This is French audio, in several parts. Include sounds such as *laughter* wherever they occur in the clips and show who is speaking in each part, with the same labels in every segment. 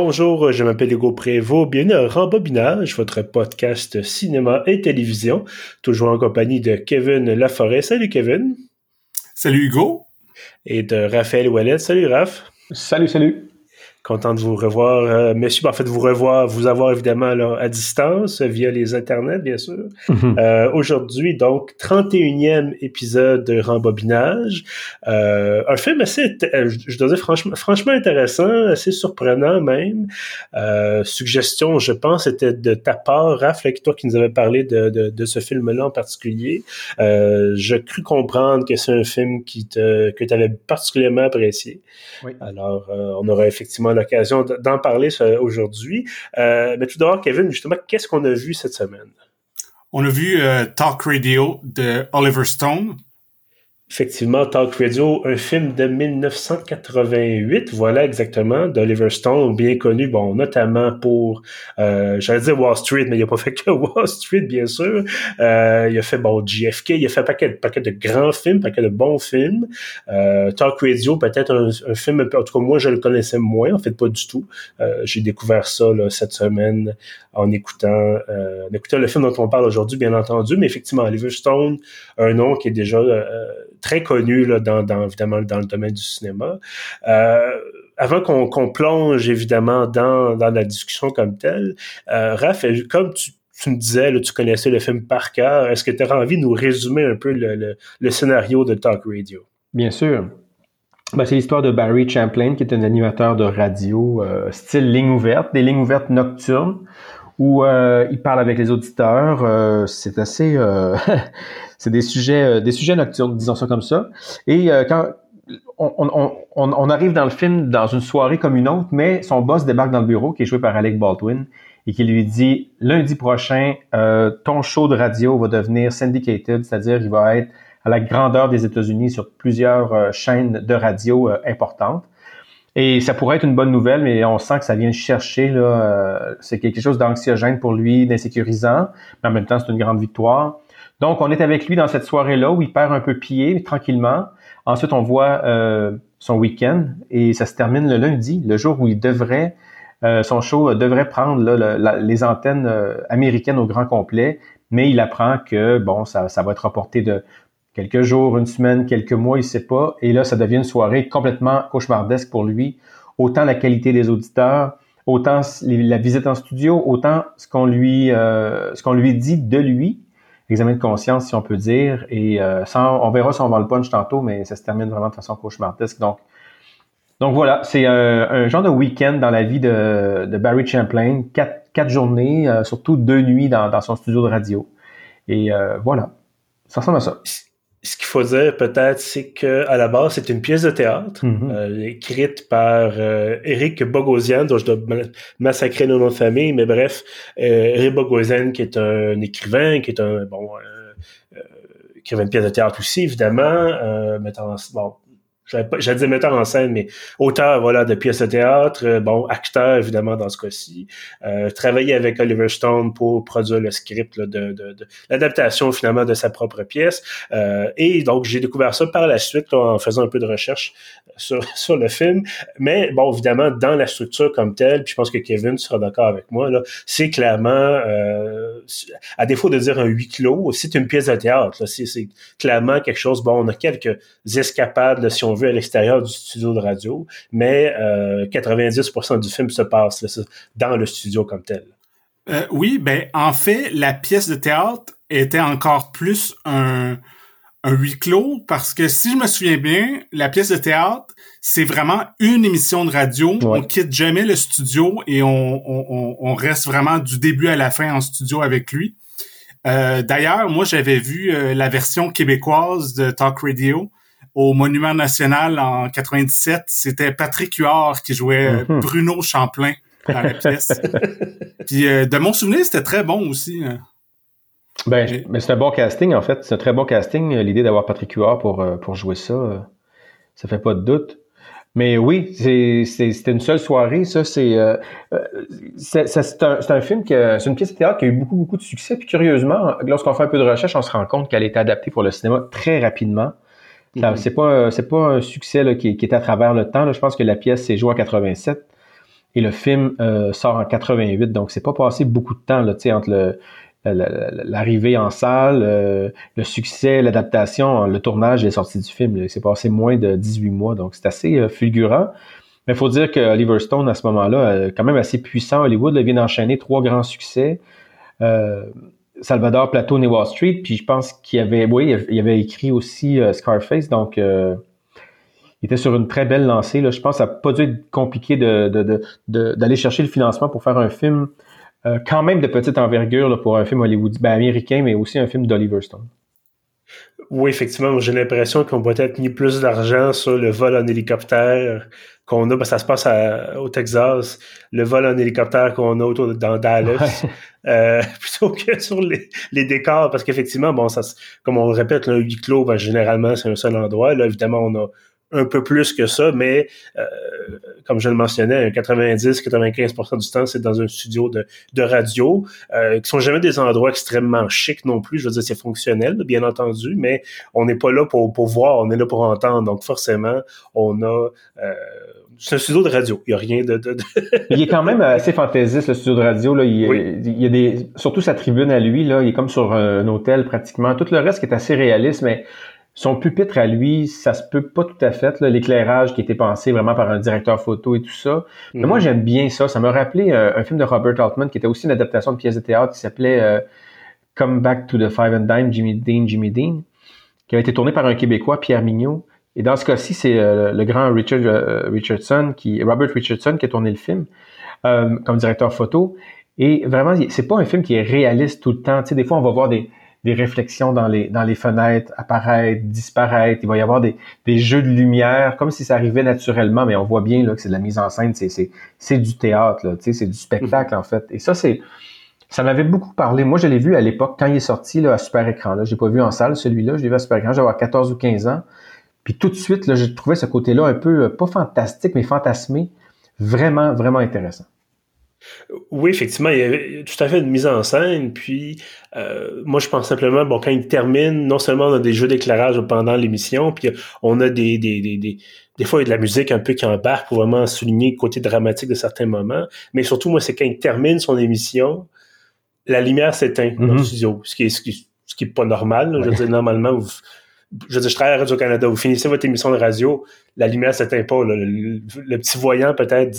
Speaker 1: Bonjour, je m'appelle Hugo Prévost. Bienvenue à Rembobinage, votre podcast cinéma et télévision. Toujours en compagnie de Kevin Laforêt. Salut Kevin.
Speaker 2: Salut Hugo.
Speaker 1: Et de Raphaël Ouellet. Salut Raph.
Speaker 3: Salut, salut.
Speaker 1: Content de vous revoir, euh, messieurs. Ben, en fait, vous revoir, vous avoir évidemment là, à distance via les internets, bien sûr. Mhm. euh, Aujourd'hui, donc, 31e épisode de Rembobinage. Euh, un film assez, euh, je dois dire franchement, franchement intéressant, assez surprenant même. Euh, suggestion, je pense, était de ta part, Raph, là, toi qui nous avais parlé de, de, de ce film-là en particulier. Euh, je crus comprendre que c'est un film qui te, que tu avais particulièrement apprécié. Oui. Alors, euh, on aura effectivement l'occasion d'en parler aujourd'hui. Euh, mais tout d'abord, Kevin, justement, qu'est-ce qu'on a vu cette semaine?
Speaker 2: On a vu euh, Talk Radio de Oliver Stone.
Speaker 1: Effectivement, Talk Radio, un film de 1988, voilà exactement, d'Oliver Stone, bien connu, bon, notamment pour, euh, j'allais dire Wall Street, mais il n'a pas fait que *laughs* Wall Street, bien sûr. Euh, il a fait, bon, JFK, il a fait un paquet, paquet de grands films, un paquet de bons films. Euh, Talk Radio, peut-être un, un, film, en tout cas, moi, je le connaissais moins, en fait, pas du tout. Euh, j'ai découvert ça, là, cette semaine, en écoutant, euh, en écoutant le film dont on parle aujourd'hui, bien entendu, mais effectivement, Oliver Stone, un nom qui est déjà euh, très connu là, dans, évidemment dans le domaine du cinéma. Euh, avant qu'on qu plonge évidemment dans, dans la discussion comme telle, euh, Raph, comme tu, me disais, tu connaissais le film par cœur, est-ce que tu aurais envie de nous résumer un peu le, le, scénario de Talk Radio?
Speaker 3: Bien sûr. Ben, c'est l'histoire de Barry Champlain, qui est un animateur de radio euh, style ligne ouverte, des lignes ouvertes nocturnes, où euh, il parle avec les auditeurs. C'est assez, *laughs* c'est des sujets, des sujets nocturnes, disons ça comme ça. Et quand on, arrive dans le film dans une soirée comme une autre, mais son boss débarque dans le bureau, qui est joué par Alec Baldwin, et qui lui dit lundi prochain, ton show de radio va devenir syndicated, c'est-à-dire il va être à la grandeur des États-Unis sur plusieurs chaînes de radio importantes. Et ça pourrait être une bonne nouvelle, mais on sent que ça vient chercher. Euh, c'est quelque chose d'anxiogène pour lui, d'insécurisant, mais en même temps, c'est une grande victoire. Donc, on est avec lui dans cette soirée-là où il perd un peu pied tranquillement. Ensuite, on voit euh, son week-end et ça se termine le lundi, le jour où il devrait, euh, son show devrait prendre les antennes américaines au grand complet, mais il apprend que bon, ça, va être reporté de quelques jours, une semaine, quelques mois, il sait pas. Et là, ça devient une soirée complètement cauchemardesque pour lui. Autant la qualité des auditeurs, autant la visite en studio, autant ce qu'on lui, euh, ce qu'on lui dit de lui, examen de conscience, si on peut dire. Et euh, sans, on verra si on va le punch tantôt, mais ça se termine vraiment de façon cauchemardesque. Donc, donc voilà, c'est un, un, genre de week-end dans la vie de, de Barry Champlain, quatre, quatre journées, euh, surtout deux nuits dans, dans, son studio de radio. Et euh, voilà, ça ressemble à ça
Speaker 1: ce qu'il faut dire peut-être, c'est que à la base, c'est une pièce de théâtre mm-hmm. euh, écrite par euh, Eric Bogosian, dont je dois massacrer le nom de famille, mais bref, euh, Eric Bogosian, qui est un écrivain, qui est un bon euh, écrivain de pièce de théâtre aussi, évidemment, mettant bon j'allais dire metteur en scène, mais auteur, voilà, de pièces de théâtre, euh, bon, acteur, évidemment, dans ce cas-ci. Euh, travailler avec Oliver Stone pour produire le script là, de, de, de l'adaptation, finalement, de sa propre pièce. Euh, et donc, j'ai découvert ça par la suite, là, en faisant un peu de recherche sur, *laughs* sur le film. Mais, bon, évidemment, dans la structure comme telle, puis je pense que Kevin sera d'accord avec moi, là, c'est clairement, euh, à défaut de dire un huis clos, c'est une pièce de théâtre. C'est clairement quelque chose, bon, on a quelques escapades, là, si on à l'extérieur du studio de radio, mais euh, 90% du film se passe là, dans le studio comme tel.
Speaker 2: Euh, oui, ben en fait, la pièce de théâtre était encore plus un, un huis clos parce que si je me souviens bien, la pièce de théâtre, c'est vraiment une émission de radio. Ouais. On quitte jamais le studio et on, on, on, reste vraiment du début à la fin en studio avec lui. Euh, D'ailleurs, moi, j'avais vu euh, la version québécoise de Talk Radio au Monument National en 97, c'était Patrick Huard qui jouait mm -hmm. Bruno Champlain dans la pièce. *laughs* Puis euh, de mon souvenir, c'était très bon aussi. Hein.
Speaker 3: Ben, mais c'est un bon casting en fait. C'est un très bon casting. Euh, l'idée d'avoir Patrick Huard pour, pour jouer ça, ça fait pas de doute. Mais oui, c'était une seule soirée. Ça, c'est euh, un, un, film que c'est une pièce de théâtre qui a eu beaucoup beaucoup de succès. Puis curieusement, lorsqu'on fait un peu de recherche, on se rend compte qu'elle a été adaptée pour le cinéma très rapidement. Mm-hmm. C'est pas c'est pas un succès là, qui, qui, est à travers le temps. Là. Je pense que la pièce s'est jouée en 87. Et le film sort en 88, donc c'est pas passé beaucoup de temps là, entre le, l'arrivée en salle, euh, le succès, l'adaptation, le tournage et la sortie du film. C'est passé moins de 18 mois, donc c'est assez euh, fulgurant. Mais il faut dire que Oliver Stone, à ce moment-là, quand même assez puissant. Hollywood vient d'enchaîner trois grands succès. Euh, Salvador, Plateau et Wall Street. Puis je pense qu'il avait, écrit aussi Scarface. Donc, il était sur une très belle lancée. Je pense que ça n'a pas dû être compliqué d'aller chercher le financement pour faire un film euh, quand même de petite envergure pour un film hollywoodien, américain, mais aussi un film d'Oliver Stone.
Speaker 1: Oui, effectivement, j'ai l'impression qu'on peut être mis plus d'argent sur le vol en hélicoptère qu'on a, parce que ça se passe au Texas, le vol en hélicoptère qu'on a autour dans Dallas, *laughs* euh, *laughs* plutôt que sur les, décors, parce qu'effectivement, bon, ça, comme on le répète, un huis clos, ben, généralement, c'est un seul endroit. Là, évidemment, on a un peu plus que ça, mais euh, comme je le mentionnais, 90-95% du temps, c'est dans un studio de, de radio, euh, qui sont jamais des endroits extrêmement chics non plus. Je veux dire, c'est fonctionnel, bien entendu, mais on n'est pas là pour, pour voir, on est là pour entendre. Donc forcément, on a euh, c'est un studio de radio. Il n'y a rien de, de, *laughs*
Speaker 3: il est quand même assez fantaisiste, le studio de radio. Là. Il, il, y a des. Surtout sa tribune à lui, là, il est comme sur un hôtel pratiquement. Tout le reste qui est assez réaliste, mais son pupitre à lui, ça se peut pas tout à fait. L'éclairage qui était pensé vraiment par un directeur photo et tout ça. Mais moi, mhm. j'aime bien ça. Ça m'a rappelé euh, un film de Robert Altman qui était aussi une adaptation de pièce de théâtre qui s'appelait euh, Come Back to the Five and Dime, Jimmy Dean, Jimmy Dean, qui avait été tourné par un Québécois, Pierre Mignot. Et dans ce cas-ci, c'est euh, le grand Richard Richardson, qui, Robert Richardson, qui a tourné le film comme directeur photo. Et vraiment, c'est pas un film qui est réaliste tout le temps. Tu sais, des fois, on va voir des, des réflexions dans les, dans les fenêtres apparaître, disparaître. Il va y avoir des, des jeux de lumière, comme si ça arrivait naturellement, mais on voit bien là, que c'est de la mise en scène, c'est, c'est, c'est du théâtre, là, c'est du spectacle en fait. Et ça, c'est ça m'avait beaucoup parlé. Moi, je l'ai vu à l'époque, quand il est sorti là, à super écran. Là. Je l'ai pas vu en salle, celui-là, je l'ai vu à super écran, j'avais 14 ou 15 ans. Puis tout de suite, là, j'ai trouvé ce côté-là un peu, euh, pas fantastique, mais fantasmé, vraiment, vraiment intéressant.
Speaker 1: Oui, effectivement, il y avait tout à fait une mise en scène. Puis, euh, moi, je pense simplement, bon, quand il termine, non seulement on a des jeux d'éclairage pendant l'émission, puis on a des, des, des, des, des fois, il y a de la musique un peu qui embarque pour vraiment souligner le côté dramatique de certains moments. Mais surtout, moi, c'est quand il termine son émission, la lumière s'éteint dans le mm-hmm. studio, ce qui est, ce qui, ce qui est pas normal. Je veux dire, normalement, vous, je veux dire, je travaille à Radio-Canada, vous finissez votre émission de radio, la lumière s'éteint pas. Le, petit voyant peut-être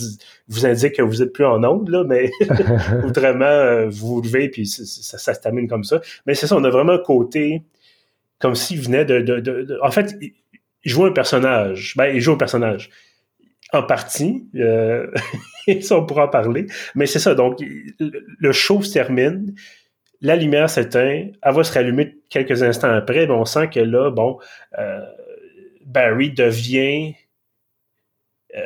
Speaker 1: vous indique que vous êtes plus en onde, là, mais *laughs* *laughs* autrement, euh, vous vous levez puis ça, ça, se termine comme ça. Mais c'est ça, on a vraiment un côté comme s'il venait de, de, de, En fait, il joue un personnage. Ben, il joue un personnage. En partie, euh, *laughs* ça on pourra en parler. Mais c'est ça, donc le show se termine la lumière s'éteint, elle va se rallumer quelques instants après, mais on sent que là, bon, euh, Barry devient euh,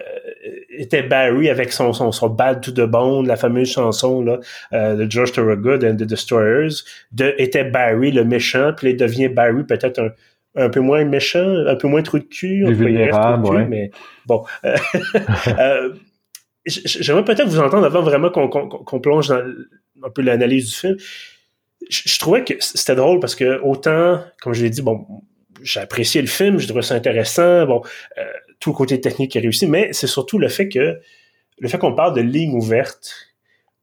Speaker 1: était Barry avec son, son, son Bad to the Bone, la fameuse chanson là, euh, de George Thorogood and the Destroyers, de, était Barry le méchant, puis il devient Barry peut-être un, un peu moins méchant, un peu moins trou de cul, un peu
Speaker 3: ouais.
Speaker 1: mais bon. *laughs* J'aimerais peut-être vous entendre avant vraiment qu'on plonge dans un peu l'analyse du film je, trouvais que c'était drôle parce que autant, comme je l'ai dit, bon, j'ai apprécié le film, je trouvais ça intéressant, bon, euh, tout le côté technique est réussi, mais c'est surtout le fait que le fait qu'on parle de ligne ouverte,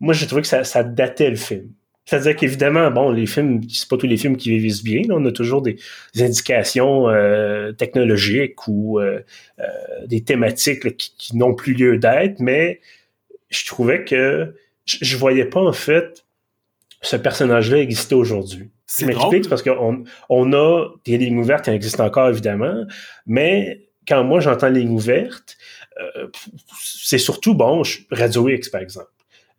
Speaker 1: moi j'ai trouvé que ça, ça datait le film. C'est-à-dire qu'évidemment, bon, les films, c'est pas tous les films qui vivent bien. on a toujours des, indications euh, technologiques ou euh, des thématiques qui, n'ont plus lieu d'être, mais je trouvais que je, je voyais pas en fait ce personnage-là existait aujourd'hui. Je m'explique parce qu'on on a des lignes ouvertes qui existent encore, évidemment, mais quand moi j'entends ligne ouverte, euh, c'est surtout, bon, Radio X, par exemple,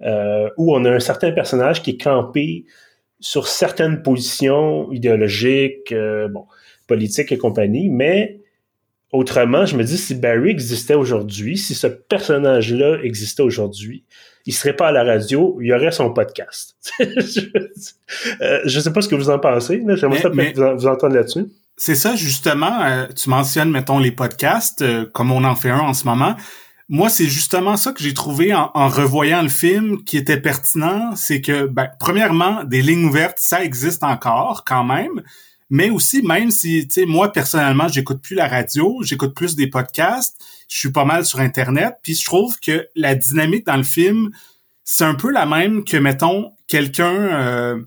Speaker 1: euh, où on a un certain personnage qui est campé sur certaines positions idéologiques, euh, bon, politiques et compagnie, mais autrement, je me dis, si Barry existait aujourd'hui, si ce personnage-là existait aujourd'hui, il serait pas à la radio, il y aurait son podcast. *laughs* Euh, je ne sais pas ce que vous en pensez, mais j'aimerais vous, vous, entendre là-dessus.
Speaker 2: C'est ça, justement. Euh, tu mentionnes, mettons, les podcasts, euh, comme on en fait un en ce moment. Moi, c'est justement ça que j'ai trouvé en, revoyant le film qui était pertinent. C'est que, ben, premièrement, des lignes ouvertes, ça existe encore quand même. Mais aussi même si, tu sais, moi personnellement, j'écoute plus la radio, j'écoute plus des podcasts, je suis pas mal sur Internet, puis je trouve que la dynamique dans le film, c'est un peu la même que, mettons, quelqu'un euh,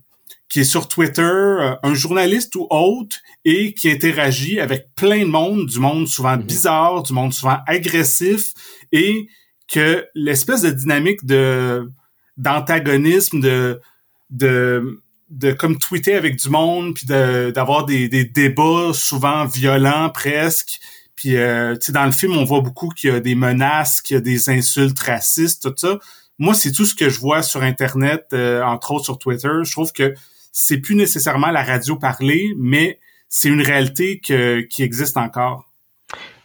Speaker 2: qui est sur Twitter, euh, un journaliste ou autre, et qui interagit avec plein de monde, du monde souvent mm-hmm. bizarre, du monde souvent agressif, et que l'espèce de dynamique de d'antagonisme, de de de comme tweeter avec du monde, puis d'avoir des, des débats souvent violents presque. Puis euh, tu sais dans le film on voit beaucoup qu'il y a des menaces, qu'il y a des insultes racistes, tout ça. Moi c'est tout ce que je vois sur internet, euh, entre autres sur Twitter. Je trouve que c'est plus nécessairement la radio parlée, mais c'est une réalité que, qui existe encore.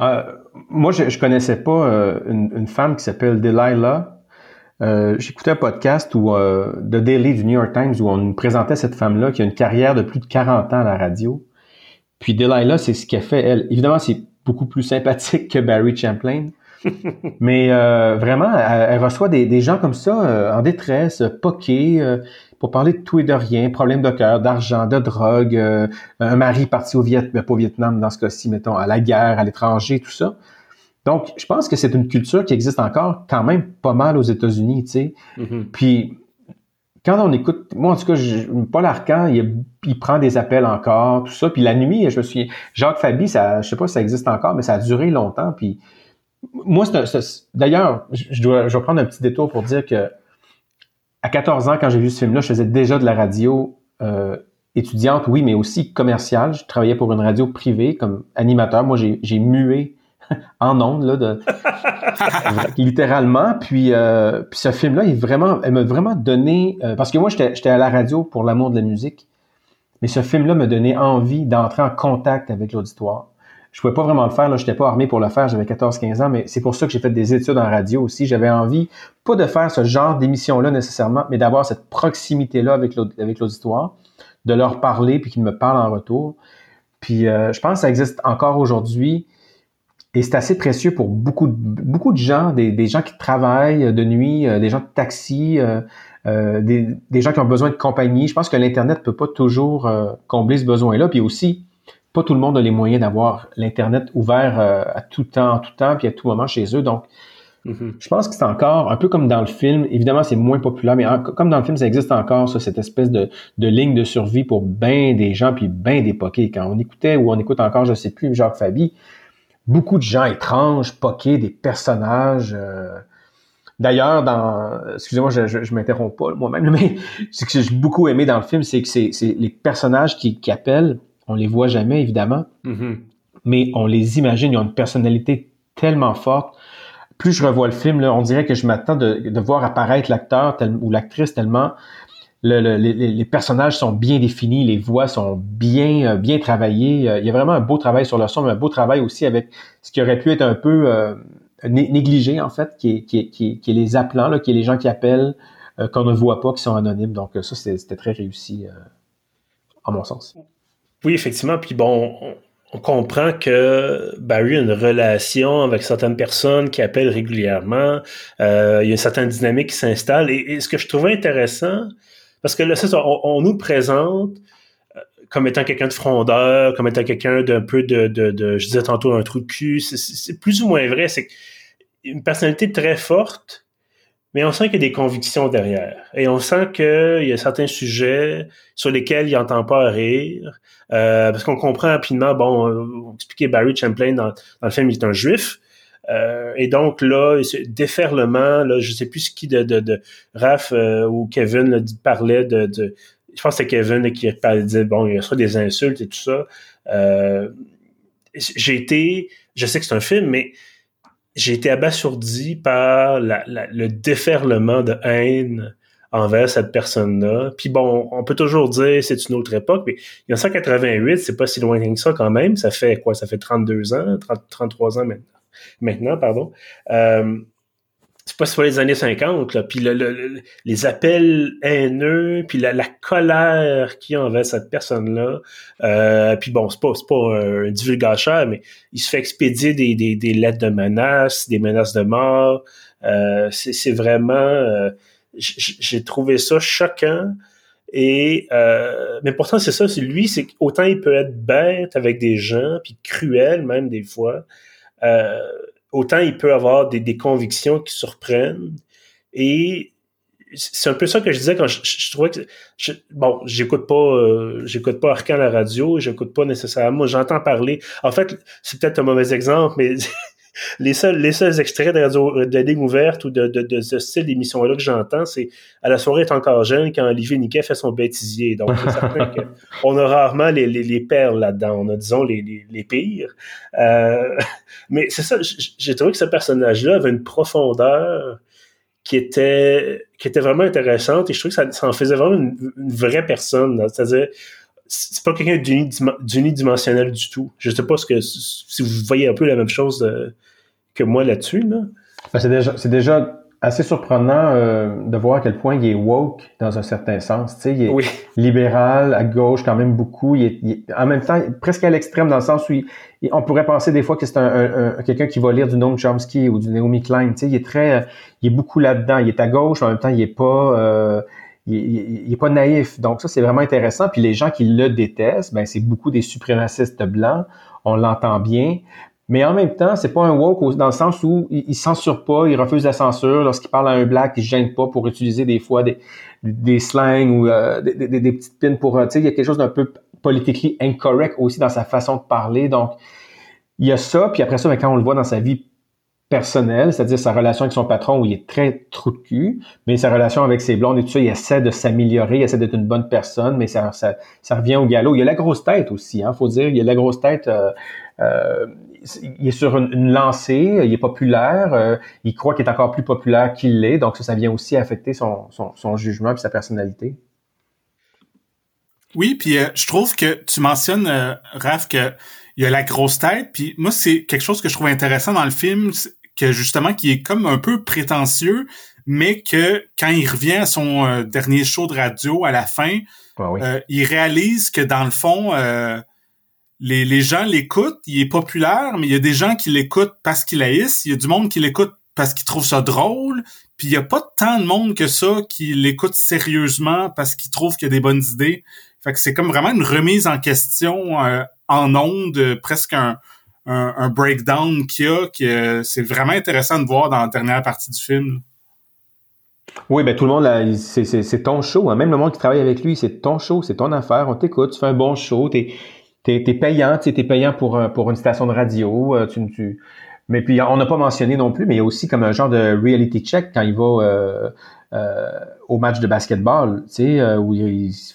Speaker 3: Euh, moi, je, je connaissais pas euh, une, une, femme qui s'appelle Delilah. Euh, J'écoutais un podcast où, euh, de Daily du New York Times où on nous présentait cette femme-là qui a une carrière de plus de 40 ans à la radio. Puis Delilah, c'est ce qu'elle fait, elle. Évidemment, c'est beaucoup plus sympathique que Barry Champlain. *laughs* mais euh, vraiment, elle, reçoit des, des, gens comme ça en détresse, poqués, pour parler de tout et de rien, problèmes de cœur, d'argent, de drogue, euh, un mari parti au Vietnam, mais pas au Vietnam dans ce cas-ci, mettons, à la guerre, à l'étranger, tout ça. Donc, je pense que c'est une culture qui existe encore quand même pas mal aux États-Unis, tu sais. Mm-hmm. Puis, quand on écoute, moi en tout cas, je, Paul Arcan, il, il, prend des appels encore, tout ça. Puis la nuit, je me suis, Jacques Fabi, ça, je sais pas si ça existe encore, mais ça a duré longtemps. Puis moi, c'est d'ailleurs, je dois, je dois prendre un petit détour pour dire que à 14 ans, quand j'ai vu ce film-là, je faisais déjà de la radio euh, étudiante, oui, mais aussi commerciale. Je travaillais pour une radio privée comme animateur. Moi, j'ai mué *laughs* en ondes, là, de, *laughs* littéralement. Puis, euh, puis ce film-là, il vraiment, elle m'a vraiment donné, euh, parce que moi, j'étais à la radio pour l'amour de la musique, mais ce film-là me donnait envie d'entrer en contact avec l'auditoire je pouvais pas vraiment le faire. Là, j'étais pas armé pour le faire. J'avais 14-15 ans, mais c'est pour ça que j'ai fait des études en radio aussi. J'avais envie, pas de faire ce genre d'émission-là nécessairement, mais d'avoir cette proximité-là avec l'auditoire, de leur parler puis qu'ils me parlent en retour. Puis euh, je pense que ça existe encore aujourd'hui. Et c'est assez précieux pour beaucoup de, beaucoup de gens, des, gens qui travaillent de nuit, euh, des gens de taxi, euh, des, des, gens qui ont besoin de compagnie. Je pense que l'Internet peut pas toujours combler ce besoin-là. Puis aussi, pas tout le monde a les moyens d'avoir l'Internet ouvert euh, à tout temps, en tout temps, puis à tout moment chez eux. Donc, mm-hmm. je pense que c'est encore un peu comme dans le film. Évidemment, c'est moins populaire, mais comme dans le film, ça existe encore, ça, cette espèce de, de ligne de survie pour bien des gens, puis bien des poquets. Quand on écoutait, ou on écoute encore, je sais plus, Jacques Fabi, beaucoup de gens étranges, poqués, des personnages... Euh, D'ailleurs, dans, excusez-moi, je, je, m'interromps pas moi-même, *laughs* mais ce que j'ai beaucoup aimé dans le film, c'est que c'est les personnages qui, qui appellent on les voit jamais, évidemment, mm-hmm. mais on les imagine. Ils ont une personnalité tellement forte. Plus je revois le film, là, on dirait que je m'attends de, voir apparaître l'acteur ou l'actrice tellement les, personnages sont bien définis, les voix sont bien euh, bien travaillées. Euh, il y a vraiment un beau travail sur le son, mais un beau travail aussi avec ce qui aurait pu être un peu euh, négligé en fait, qui est, les appelants, là, qui est les gens qui appellent, qu'on ne voit pas, qui sont anonymes. Donc ça, c'était très réussi à mon sens.
Speaker 1: Oui, effectivement. Puis bon, on, comprend que Barry a une relation avec certaines personnes qui appellent régulièrement. Euh, il y a une certaine dynamique qui s'installe. Et, ce que je trouvais intéressant, parce que là, ça, on, nous présente euh, comme étant quelqu'un de frondeur, comme étant quelqu'un d'un peu de, de, de, je disais tantôt, un trou de cul. C'est plus ou moins vrai. C'est une personnalité très forte, mais on sent qu'il y a des convictions derrière. Et on sent qu'il y a certains sujets sur lesquels il n'entend pas rire. Euh, parce qu'on comprend rapidement, bon, on expliquait Barry Champlain dans, le film, il est un juif. Euh, et donc là, ce déferlement, là, je sais plus ce qui de, de, Raph euh, ou Kevin parlait de, je pense que c'est Kevin qui parlait, disait, bon, il y a des insultes et tout ça. j'ai été, je sais que c'est un film, mais j'ai été abasourdi par le déferlement de haine envers cette personne-là. Puis bon, on peut toujours dire c'est une autre époque, mais il y a 188, c'est pas si loin que ça quand même. Ça fait quoi? Ça fait 32 ans, 33 ans maintenant. Maintenant, pardon. Euh, c'est pas, pas les années 50, là. Puis les appels haineux, puis la, colère qu'il y a envers cette personne-là. Euh, puis bon, c'est pas, pas un divulgateur, mais il se fait expédier des, lettres de menaces, des menaces de mort. Euh, c'est vraiment... J'ai trouvé ça choquant. Et mais pourtant c'est ça, c'est lui, c'est autant il peut être bête avec des gens, puis cruel même des fois, euh, autant il peut avoir des, des convictions qui surprennent. Et c'est un peu ça que je disais quand je, je, trouvais que bon j'écoute pas euh, j'écoute pas Arcan à la radio j'écoute pas nécessairement j'entends parler en fait c'est peut-être un mauvais exemple mais les seuls les seuls extraits de radio de ligne ouverte ou de, de, de ce style d'émission là que j'entends c'est à la soirée est encore jeune quand Olivier Niquet fait son bêtisier. Donc c'est certain qu'on *laughs* a rarement les, les, les perles là-dedans. On a disons les, les, les pires. Euh, *laughs* mais c'est ça j'ai trouvé que ce personnage là avait une profondeur qui était qui était vraiment intéressante et je trouve que ça, ça en faisait vraiment une, vraie personne. C'est-à-dire, c'est pas quelqu'un d'unidimensionnel du tout. Je sais pas ce que si vous voyez un peu la même chose euh, que moi là-dessus. Là.
Speaker 3: Ben, c'est déjà c'est déjà assez surprenant euh, de voir à quel point il est woke dans un certain sens. Tu sais, il est libéral, à gauche quand même beaucoup. Il est, en même temps presque à l'extrême dans le sens où on pourrait penser des fois que c'est un, quelqu'un qui va lire du Noam Chomsky ou du Naomi Klein. Tu sais, il est très, il est beaucoup là-dedans. Il est à gauche, mais en même temps, il est pas, euh, il, est pas naïf. Donc ça, c'est vraiment intéressant. Puis les gens qui le détestent, ben c'est beaucoup des suprémacistes blancs. On l'entend bien. Mais en même temps, c'est pas un woke dans le sens où il, il censure pas, il refuse la censure. Lorsqu'il parle à un black, il se gêne pas pour utiliser des fois des, slangs ou euh, des, petites pins pour... Euh, tu il y a quelque chose d'un peu politiquement incorrect aussi dans sa façon de parler. Donc, il y a ça. Puis après ça, ben, quand on le voit dans sa vie personnelle, c'est-à-dire sa relation avec son patron où il est très trou de cul, mais sa relation avec ses blondes et tout ça, il essaie de s'améliorer, il essaie d'être une bonne personne, mais ça, ça, ça, revient au galop. Il a la grosse tête aussi, hein, faut dire, il a la grosse tête... Euh, euh, il est sur une, lancée, il est populaire, euh, il croit qu'il est encore plus populaire qu'il l'est, donc ça, ça vient aussi affecter son, son, jugement et sa personnalité.
Speaker 2: Oui, puis je trouve que tu mentionnes, euh, Raph, qu'il y a la grosse tête, puis moi, c'est quelque chose que je trouve intéressant dans le film, que justement, qui est comme un peu prétentieux, mais que quand il revient à son dernier show de radio à la fin, ah il réalise que dans le fond, les, les gens l'écoutent, il est populaire, mais il y a des gens qui l'écoutent parce qu'il haïssent, il y a du monde qui l'écoute parce qu'il trouve ça drôle, puis il y a pas tant de monde que ça qui l'écoute sérieusement parce qu'il trouve qu'il y a des bonnes idées. Fait que c'est comme vraiment une remise en question euh, en ondes, presque un, un, breakdown qu'il y a, que c'est vraiment intéressant de voir dans la dernière partie du film.
Speaker 3: Oui, ben tout le monde, c'est ton show. Hein. Même le monde qui travaille avec lui, c'est ton show, c'est ton affaire. On t'écoute, tu fais un bon show, t'es t'es es payant, tu es payant pour, pour une station de radio. Euh, tu. Mais puis, on n'a pas mentionné non plus, mais il y a aussi comme un genre de reality check quand il va euh, euh, au match de basketball, où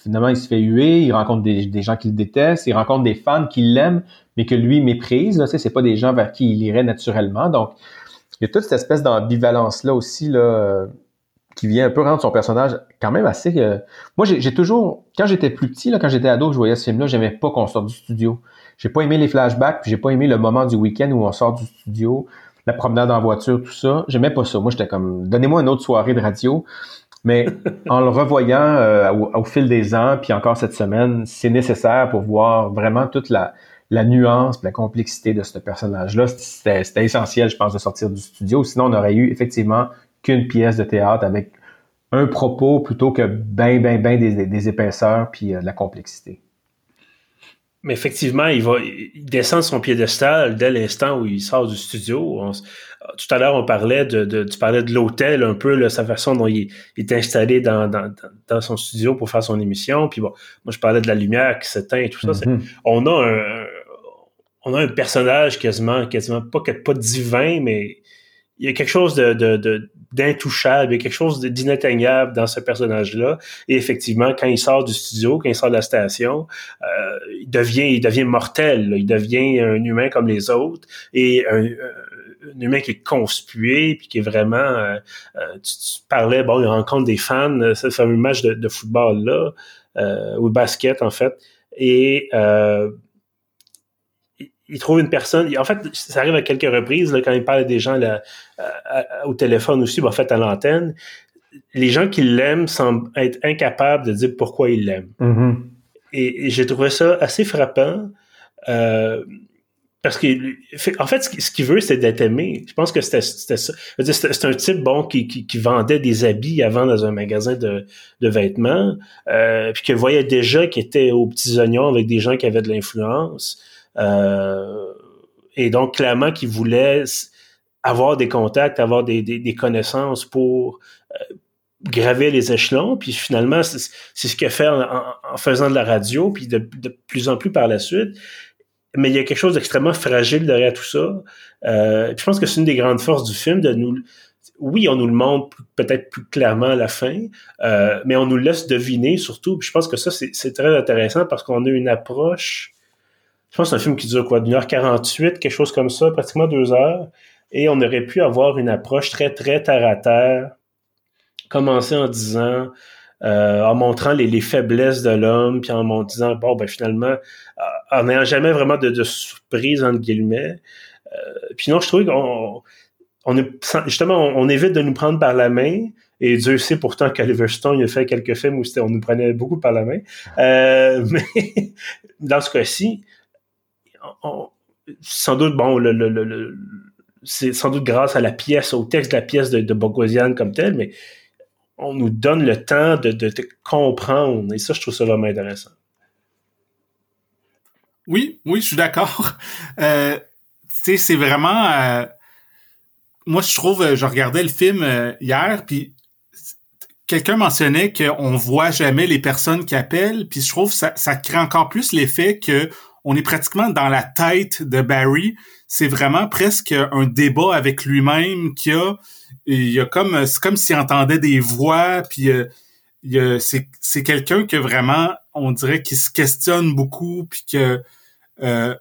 Speaker 3: finalement, il se fait huer, il rencontre des, gens qui le détestent, il rencontre des fans qui l'aiment, mais que lui méprise. Sais, c'est pas des gens vers qui il irait naturellement. Donc, il y a toute cette espèce d'ambivalence-là aussi, là, qui vient un peu rendre son personnage quand même assez. Euh, moi, j'ai toujours, quand j'étais plus petit, là, quand j'étais ado, je voyais ce film-là, j'aimais pas qu'on sorte du studio. J'ai pas aimé les flashbacks, puis j'ai pas aimé le moment du week-end où on sort du studio, la promenade en voiture, tout ça. J'aimais pas ça. Moi, j'étais comme, donnez-moi une autre soirée de radio. Mais *laughs* en le revoyant euh, au, fil des ans, puis encore cette semaine, c'est nécessaire pour voir vraiment toute la, la nuance, la complexité de ce personnage-là. C'était essentiel, je pense, de sortir du studio. Sinon, on aurait eu effectivement qu'une pièce de théâtre avec un propos plutôt que ben, ben, ben des, épaisseurs puis euh, de la complexité.
Speaker 1: Mais effectivement, il va il descend son piédestal dès l'instant où il sort du studio. tout à l'heure, on parlait de, tu parlais de l'hôtel un peu, là, sa façon dont il, est installé dans, dans, son studio pour faire son émission. Puis bon, moi je parlais de la lumière qui s'éteint et tout ça. Mm-hmm. On a un on a un personnage quasiment, quasiment pas, pas divin, mais il y a quelque chose de, de, d'intouchable, il y a quelque chose d'inatteignable dans ce personnage-là. Et effectivement, quand il sort du studio, quand il sort de la station, euh, il devient, il devient mortel. Il devient un humain comme les autres et un, humain qui est conspué puis qui est vraiment. Euh, euh, tu, parlais, bon, il rencontre des fans, ce fameux match de, de football là ou de basket en fait. Et il trouve une personne. En fait, ça arrive à quelques reprises là, quand il parle des gens là, au téléphone aussi, en fait à l'antenne. Les gens qui l'aiment semblent être incapables de dire pourquoi ils l'aiment.
Speaker 3: Mm-hmm.
Speaker 1: Et, j'ai trouvé ça assez frappant. Euh, parce que en fait ce qu'il veut c'est d'être aimé je pense que c'était ça c'est un type bon qui, qui, vendait des habits avant dans un magasin de, de vêtements euh, puis que voyait déjà qu'il était aux petits oignons avec des gens qui avaient de l'influence et donc clairement qu'il voulait avoir des contacts avoir des, des, connaissances pour euh, graver les échelons puis finalement c'est ce qu'il a fait en, en, faisant de la radio puis de, de plus en plus par la suite mais il y a quelque chose d'extrêmement fragile derrière tout ça. Euh, je pense que c'est une des grandes forces du film de nous. Oui, on nous le montre peut-être plus clairement à la fin, euh, mais on nous laisse deviner surtout. je pense que ça, c'est très intéressant parce qu'on a une approche. Je pense que c'est un film qui dure quoi, d'une heure 48, quelque chose comme ça, pratiquement deux heures. Et on aurait pu avoir une approche très, très terre à terre. Commencer en disant euh, en montrant les, faiblesses de l'homme, puis en disant, bon, ben finalement, euh, en n'ayant jamais vraiment de, surprise, entre guillemets. Euh, puis non, je trouve qu'on on est, justement, on, évite de nous prendre par la main, et Dieu sait pourtant qu'Oliver Stone a fait quelques films où on nous prenait beaucoup par la main. *laughs* mais dans ce cas-ci, sans doute, bon, le, c'est sans doute grâce à la pièce, au texte de la pièce de, de Bogosian comme tel, mais on nous donne le temps de, de, comprendre. Et ça, je trouve ça vraiment intéressant.
Speaker 2: Oui, oui, je suis d'accord. *laughs* Euh, tu sais, c'est vraiment... Euh, moi, je trouve, euh, je regardais le film hier, puis quelqu'un mentionnait qu'on voit jamais les personnes qui appellent, puis je trouve que ça crée encore plus l'effet que on est pratiquement dans la tête de Barry. C'est vraiment presque un débat avec lui-même qui a il y a comme c'est comme s'il entendait des voix puis euh, c'est c'est quelqu'un que vraiment on dirait qu'il se questionne beaucoup puis que euh,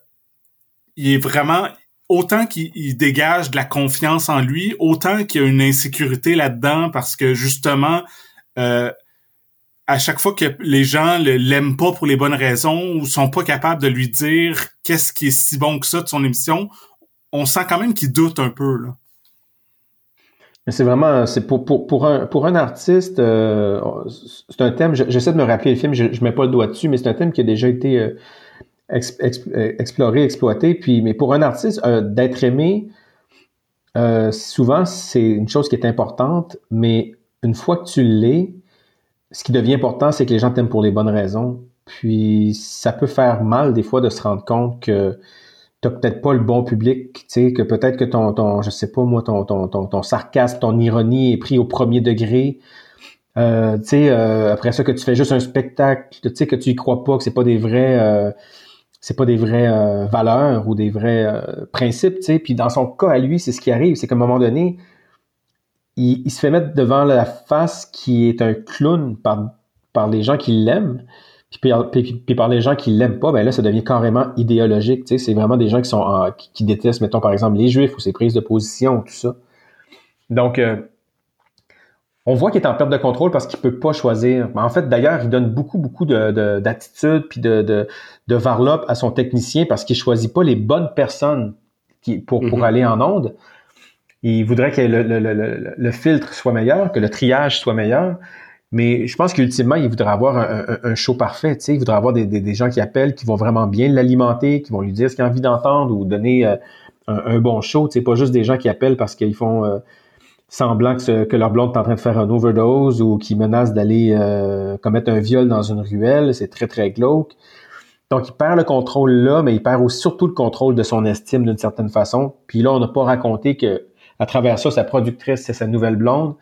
Speaker 2: il est vraiment autant qu'il dégage de la confiance en lui autant qu'il y a une insécurité là-dedans parce que justement euh, à chaque fois que les gens l'aiment pas pour les bonnes raisons ou sont pas capables de lui dire qu'est-ce qui est si bon que ça de son émission, on sent quand même qu'il doute un peu là.
Speaker 3: C'est vraiment, c'est pour, pour, pour, un, artiste, euh, c'est un thème, j'essaie de me rappeler le film, je, je mets pas le doigt dessus, mais c'est un thème qui a déjà été euh, euh, exploré, exploité. Mais pour un artiste, d'être aimé, souvent, c'est une chose qui est importante, mais une fois que tu l'es, ce qui devient important, c'est que les gens t'aiment pour les bonnes raisons. Puis, ça peut faire mal des fois de se rendre compte que t'as peut-être pas le bon public, tu que peut-être que ton, ton, je sais pas moi, ton, ton, ton, ton sarcasme, ton ironie est pris au premier degré. Euh, tu sais, euh, après ça, que tu fais juste un spectacle, tu sais, que tu y crois pas, que c'est pas des vrais, euh, c'est pas des vraies euh, valeurs ou des vrais principes, tu sais. Puis dans son cas à lui, c'est ce qui arrive, c'est qu'à un moment donné, il, il, se fait mettre devant la face qui est un clown par, par les gens qui l'aiment. Puis, par les gens qui l'aiment pas, ben là, ça devient carrément idéologique. C'est vraiment des gens qui sont qui, détestent, mettons par exemple les Juifs ou ses prises de position, tout ça. Donc, euh, on voit qu'il est en perte de contrôle parce qu'il peut pas choisir. En fait, d'ailleurs, il donne beaucoup, beaucoup de, d'attitude puis de, de, de varlope à son technicien parce qu'il choisit pas les bonnes personnes qui, pour, pour mm-hmm. aller en onde. Il voudrait que le, le, le, le, filtre soit meilleur, que le triage soit meilleur. Mais je pense qu'ultimement, il voudrait avoir un, show parfait. Tu sais, il voudrait avoir des, gens qui appellent, qui vont vraiment bien l'alimenter, qui vont lui dire ce qu'il a envie d'entendre ou donner euh, un, bon show. Sais, pas juste des gens qui appellent parce qu'ils font euh, semblant que, leur blonde est en train de faire un overdose ou qui menacent d'aller euh, commettre un viol dans une ruelle. C'est très, très glauque. Donc, il perd le contrôle là, mais il perd aussi surtout le contrôle de son estime d'une certaine façon. Puis là, on n'a pas raconté que à travers ça, sa productrice, c'est sa nouvelle blonde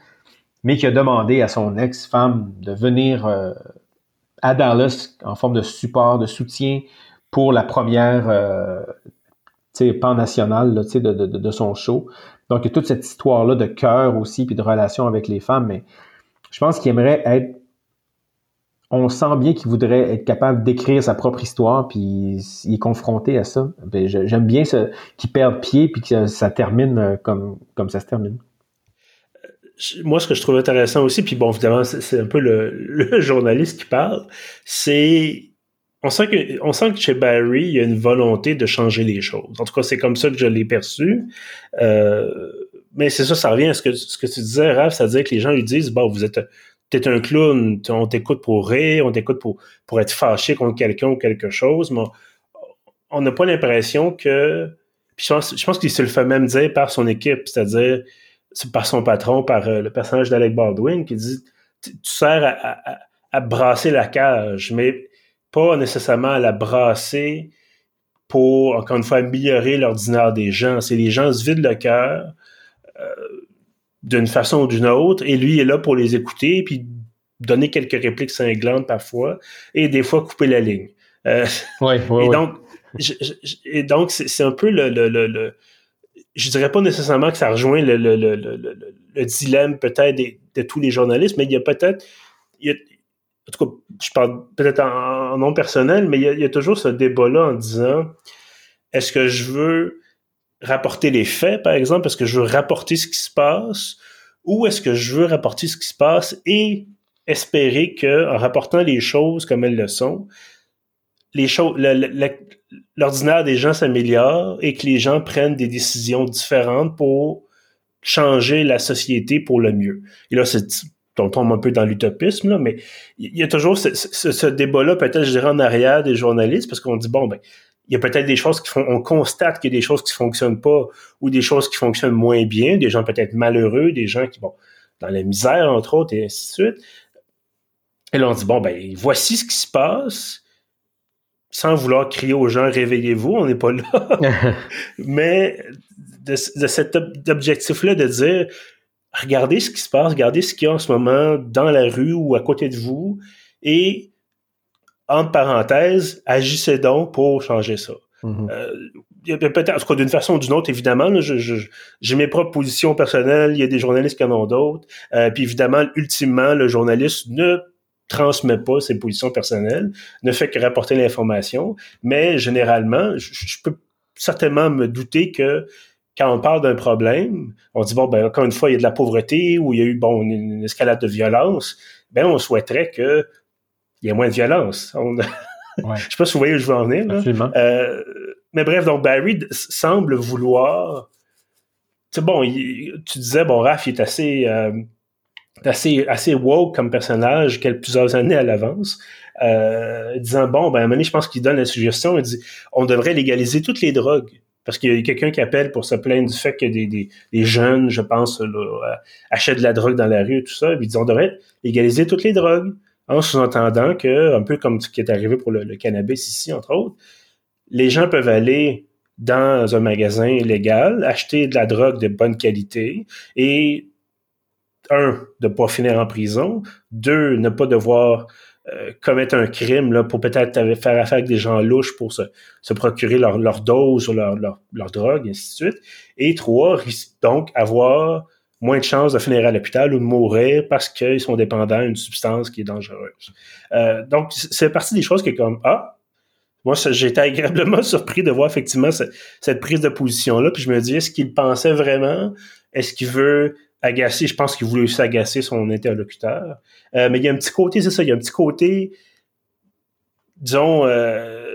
Speaker 3: mais qui a demandé à son ex-femme de venir euh, à Dallas en forme de support, de soutien pour la première euh, pan national de, de, de, son show. Donc, il y a toute cette histoire-là de cœur aussi, puis de relation avec les femmes, mais je pense qu'il aimerait être on sent bien qu'il voudrait être capable d'écrire sa propre histoire, puis il est confronté à ça. Ben, j'aime bien qu'il perde pied, puis que ça, termine euh, comme, ça se termine
Speaker 1: moi, ce que je trouve intéressant aussi, puis bon, évidemment, c'est un peu *laughs* le, journaliste qui parle, c'est on sent que on sent chez Barry, il y a une volonté de changer les choses. En tout cas, c'est comme ça que je l'ai perçu. Euh, mais c'est ça, ça revient à ce que ce que tu disais, Raph, c'est-à-dire que les gens lui disent bon, vous êtes t'es un clown, on t'écoute pour rire, on t'écoute pour pour être fâché contre quelqu'un ou quelque chose, mais on n'a pas l'impression que. Puis je pense, je pense qu'il se le fait même dire par son équipe, c'est-à-dire par son patron, par euh, le personnage d'Alec Baldwin, qui dit Tu sers à, à, brasser la cage, mais pas nécessairement à la brasser pour, encore une fois, améliorer l'ordinaire des gens. C'est les gens se vident le cœur euh, d'une façon ou d'une autre, et lui est là pour les écouter, puis donner quelques répliques cinglantes parfois, et des fois couper la ligne.
Speaker 3: Euh, ouais,
Speaker 1: et, Donc, et donc, c'est un peu le, le, le, Je dirais pas nécessairement que ça rejoint le, le dilemme peut-être de, tous les journalistes, mais il y a peut-être. En tout cas, je parle peut-être en, nom personnel, mais il y, a, il y a toujours ce débat-là en disant est-ce que je veux rapporter les faits, par exemple, est-ce que je veux rapporter ce qui se passe, ou est-ce que je veux rapporter ce qui se passe et espérer que, en rapportant les choses comme elles le sont, les l'ordinaire des gens s'améliore et que les gens prennent des décisions différentes pour changer la société pour le mieux? Et là, c'est on tombe un peu dans l'utopisme, là, mais il y a toujours ce, ce, débat-là, peut-être, je dirais, en arrière des journalistes, parce qu'on dit, bon, ben, il y a peut-être des choses qui font, on constate qu'il y a des choses qui fonctionnent pas ou des choses qui fonctionnent moins bien, des gens peut-être malheureux, des gens qui vont dans la misère, entre autres, et ainsi de suite. Et là, on dit, bon, ben, voici ce qui se passe, sans vouloir crier aux gens, réveillez-vous, on n'est pas là. *laughs* *laughs* Mais de, cet objectif-là de dire, regardez ce qui se passe, regardez ce qu'il y a en ce moment dans la rue ou à côté de vous, et, entre parenthèses, agissez donc pour changer ça. Mm-hmm. Euh, peut-être, en tout cas, d'une façon ou d'une autre, évidemment, j'ai mes propres positions personnelles, il y a des journalistes qui en ont d'autres, euh, puis évidemment, ultimement, le journaliste ne transmet pas ses positions personnelles, ne fait que rapporter l'information, mais généralement, je, peux certainement me douter que quand on parle d'un problème, on dit bon ben encore une fois il y a de la pauvreté ou il y a eu bon une, escalade de violence, ben on souhaiterait que il y ait moins de violence. On... *laughs* Je sais pas si vous voyez où je veux en venir. Euh, mais bref, donc Barry semble vouloir. C'est bon, tu disais bon Raph il est assez euh, assez, assez woke comme personnage quelques plusieurs années à l'avance, euh, disant bon, ben, à un moment donné, je pense qu'il donne la suggestion, il dit on devrait légaliser toutes les drogues. Parce qu'il y a quelqu'un qui appelle pour se plaindre du fait que des, des, des jeunes, je pense, là, achètent de la drogue dans la rue et tout ça. Il dit on devrait légaliser toutes les drogues. En sous-entendant que, un peu comme ce qui est arrivé pour le, cannabis ici, entre autres, les gens peuvent aller dans un magasin légal, acheter de la drogue de bonne qualité et un, ne pas finir en prison, deux, ne pas devoir euh, commettre un crime là, pour peut-être faire affaire avec des gens louches pour se, procurer leur, leur dose ou leur, leur, leur, drogue, et ainsi de suite. Et trois, donc avoir moins de chances de finir à l'hôpital ou de mourir parce qu'ils sont dépendants d'une substance qui est dangereuse. Euh, donc, c'est partie des choses qui est comme, ah, moi, été agréablement *laughs* surpris de voir effectivement cette, prise de position-là, puis je me dis, est-ce qu'il pensait vraiment? Est-ce qu'il veut agacé. Je pense qu'il voulait aussi agacer son interlocuteur. Euh, mais il y a un petit côté, c'est ça, il y a un petit côté, disons, euh,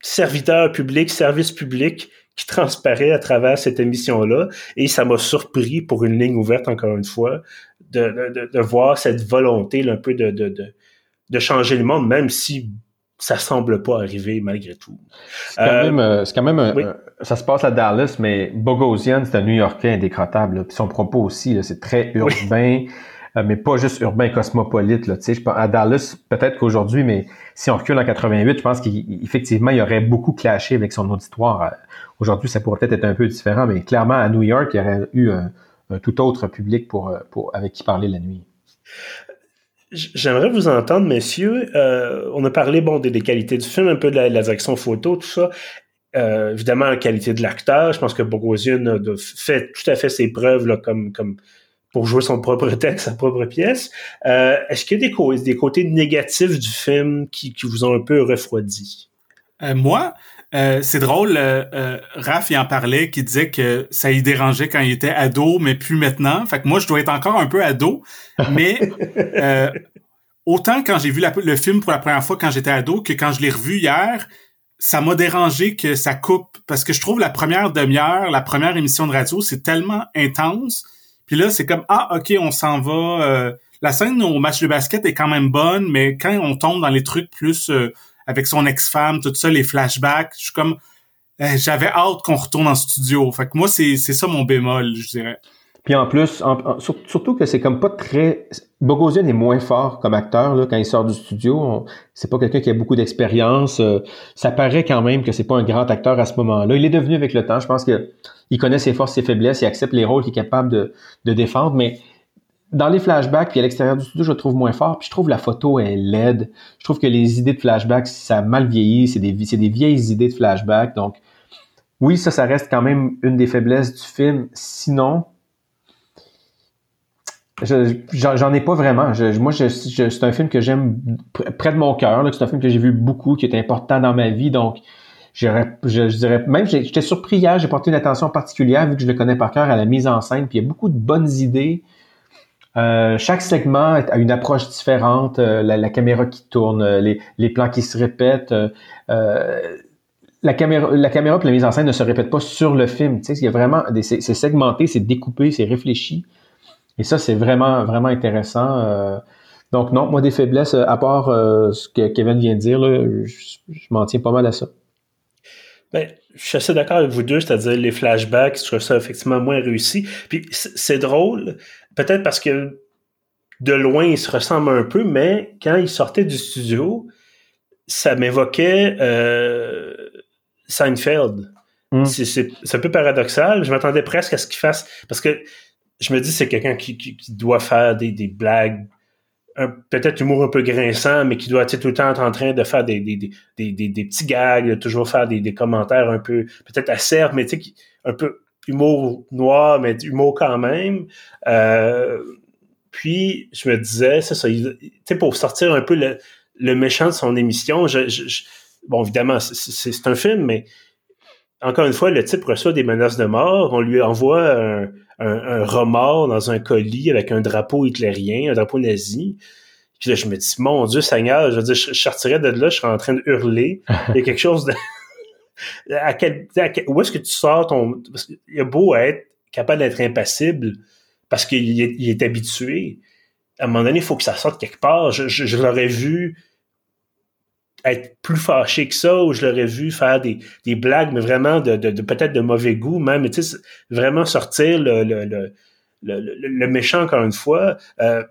Speaker 1: serviteur public, service public qui transparaît à travers cette émission-là. Et ça m'a surpris pour une ligne ouverte, encore une fois, de, de, de voir cette volonté là, un peu de, de, de changer le monde, même si ça semble pas arriver malgré tout.
Speaker 3: C'est quand, euh, même, euh, quand même, ça se passe à Dallas, mais Bogosian, c'est un New-Yorkais indécrottable. Puis son propos aussi, c'est très urbain, euh, mais pas juste urbain cosmopolite. Là, je, à Dallas, peut-être qu'aujourd'hui, mais si on recule en 88, je pense qu'effectivement, il y aurait beaucoup clashé avec son auditoire. Aujourd'hui, ça pourrait peut-être être un peu différent, mais clairement, à New York, il y aurait eu un, un tout autre public pour, pour, avec qui parler la nuit.
Speaker 1: J'aimerais vous entendre, messieurs. Euh, on a parlé bon des, qualités du film, un peu de la, direction photo, tout ça. Euh, évidemment, la qualité de l'acteur. Je pense que Bogosian a fait tout à fait ses preuves là, comme, comme pour jouer son propre *laughs* texte, sa propre pièce. Euh, est-ce qu'il y a des, des côtés négatifs du film qui, qui vous ont un peu refroidi?
Speaker 2: moi, euh, c'est drôle, euh, euh, Raph il en parlait, qui disait que ça y dérangeait quand il était ado, mais plus maintenant. Fait que moi, je dois être encore un peu ado, mais *laughs* euh, autant quand j'ai vu le film pour la première fois quand j'étais ado que quand je l'ai revu hier, ça m'a dérangé que ça coupe parce que je trouve la première demi-heure, la première émission de radio, c'est tellement intense. Puis là, c'est comme ah ok, on s'en va. la scène au match de basket est quand même bonne, mais quand on tombe dans les trucs plus avec son ex-femme, tout ça, les flashbacks. Je suis comme, euh, j'avais hâte qu'on retourne en studio. Fait que moi, c'est ça mon bémol, je dirais.
Speaker 3: Puis en plus, surtout que c'est comme pas très. Bogosian est moins fort comme acteur là, quand il sort du studio. C'est pas quelqu'un qui a beaucoup d'expérience. Euh, ça paraît quand même que c'est pas un grand acteur à ce moment-là. Il est devenu avec le temps. Je pense que il connaît ses forces, ses faiblesses, il accepte les rôles qu'il est capable de, de défendre. Mais dans les flashbacks puis à l'extérieur du studio, je trouve moins fort. Puis je trouve la photo est laide. Je trouve que les idées de flashbacks, ça mal vieilli. C'est des, vieilles idées de flashbacks. Donc oui, ça, ça reste quand même une des faiblesses du film. Sinon, J'en ai pas vraiment. moi, c'est un film que j'aime près de mon cœur. C'est un film que j'ai vu beaucoup, qui est important dans ma vie. Donc, je, dirais même, j'étais surpris hier, j'ai porté une attention particulière vu que je le connais par cœur à la mise en scène. Puis il y a beaucoup de bonnes idées. Euh, chaque segment a une approche différente. Euh, la, caméra qui tourne, les, les, plans qui se répètent. Euh, la caméra, la caméra et la mise en scène ne se répètent pas sur le film. Tu sais, il y a vraiment, c'est segmenté, c'est découpé, c'est réfléchi. Et ça, c'est vraiment, vraiment intéressant. Euh. donc, non, moi, des faiblesses, à part euh, ce que Kevin vient de dire, je, m'en tiens pas mal à ça.
Speaker 1: Ben, je suis assez d'accord avec vous deux, c'est-à-dire les flashbacks, je trouve ça effectivement moins réussi. Puis c'est drôle, peut-être parce que de loin, ils se ressemblent un peu, mais quand ils sortaient du studio, ça m'évoquait euh, Seinfeld. Hmm. C'est un peu paradoxal. Je m'attendais presque à ce qu'il fasse. Parce que je me dis c'est quelqu'un qui, doit faire des, blagues peut-être humour un peu grinçant, mais qui doit être tout le temps être en train de faire des, des, petits gags, toujours faire des, commentaires un peu, peut-être acerbe, mais tu sais, un peu humour noir, mais humour quand même. Euh, puis, je me disais, c'est ça, tu pour sortir un peu le, méchant de son émission, bon, évidemment, c'est un film, mais encore une fois, le type reçoit des menaces de mort, on lui envoie un, un, remords dans un colis avec un drapeau hitlérien, un drapeau nazi. Puis là, je me dis, mon Dieu Seigneur, je veux dire, je, sortirais de là, je serais en train de hurler. Il y a quelque chose de... où est-ce que tu sors ton... Qu'il a beau être capable d'être impassible parce qu'il est, habitué. À un moment donné, il faut que ça sorte quelque part. je l'aurais vu être plus fâché que ça, ou je l'aurais vu faire des, blagues, mais vraiment de, peut-être de mauvais goût même, vraiment sortir le, méchant encore une fois. Euh,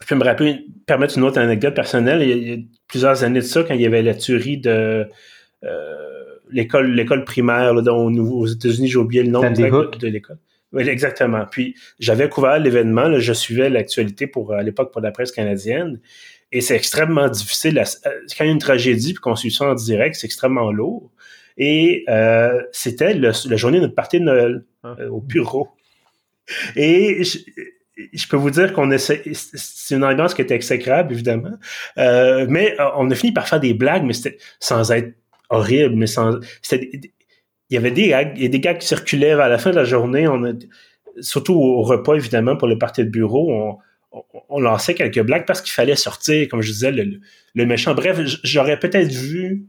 Speaker 1: je peux me rappeler, permettre une autre anecdote personnelle. Il y, a, plusieurs années de ça, quand il y avait la tuerie de euh, l'école l'école primaire là, dont, aux États-Unis, j'ai oublié le nom de, de l'école. Oui, exactement. Puis j'avais couvert l'événement, je suivais l'actualité pour à l'époque pour la presse canadienne. Et c'est extrêmement difficile. Euh, quand il y a une tragédie puis qu'on suit ça en direct, c'est extrêmement lourd. Et euh, c'était la journée de notre partie de Noël ah. euh, au bureau. Et je, peux vous dire qu'on essaie. C'est une ambiance qui était exécrable, évidemment. mais on a fini par faire des blagues, mais c'était sans être horrible, mais sans. il y avait des gags, il y a des gars qui circulaient à la fin de la journée. Surtout au repas, évidemment, pour le parti de bureau, on, lançait quelques blagues parce qu'il fallait sortir, comme je disais, le, méchant. Bref, j'aurais peut-être vu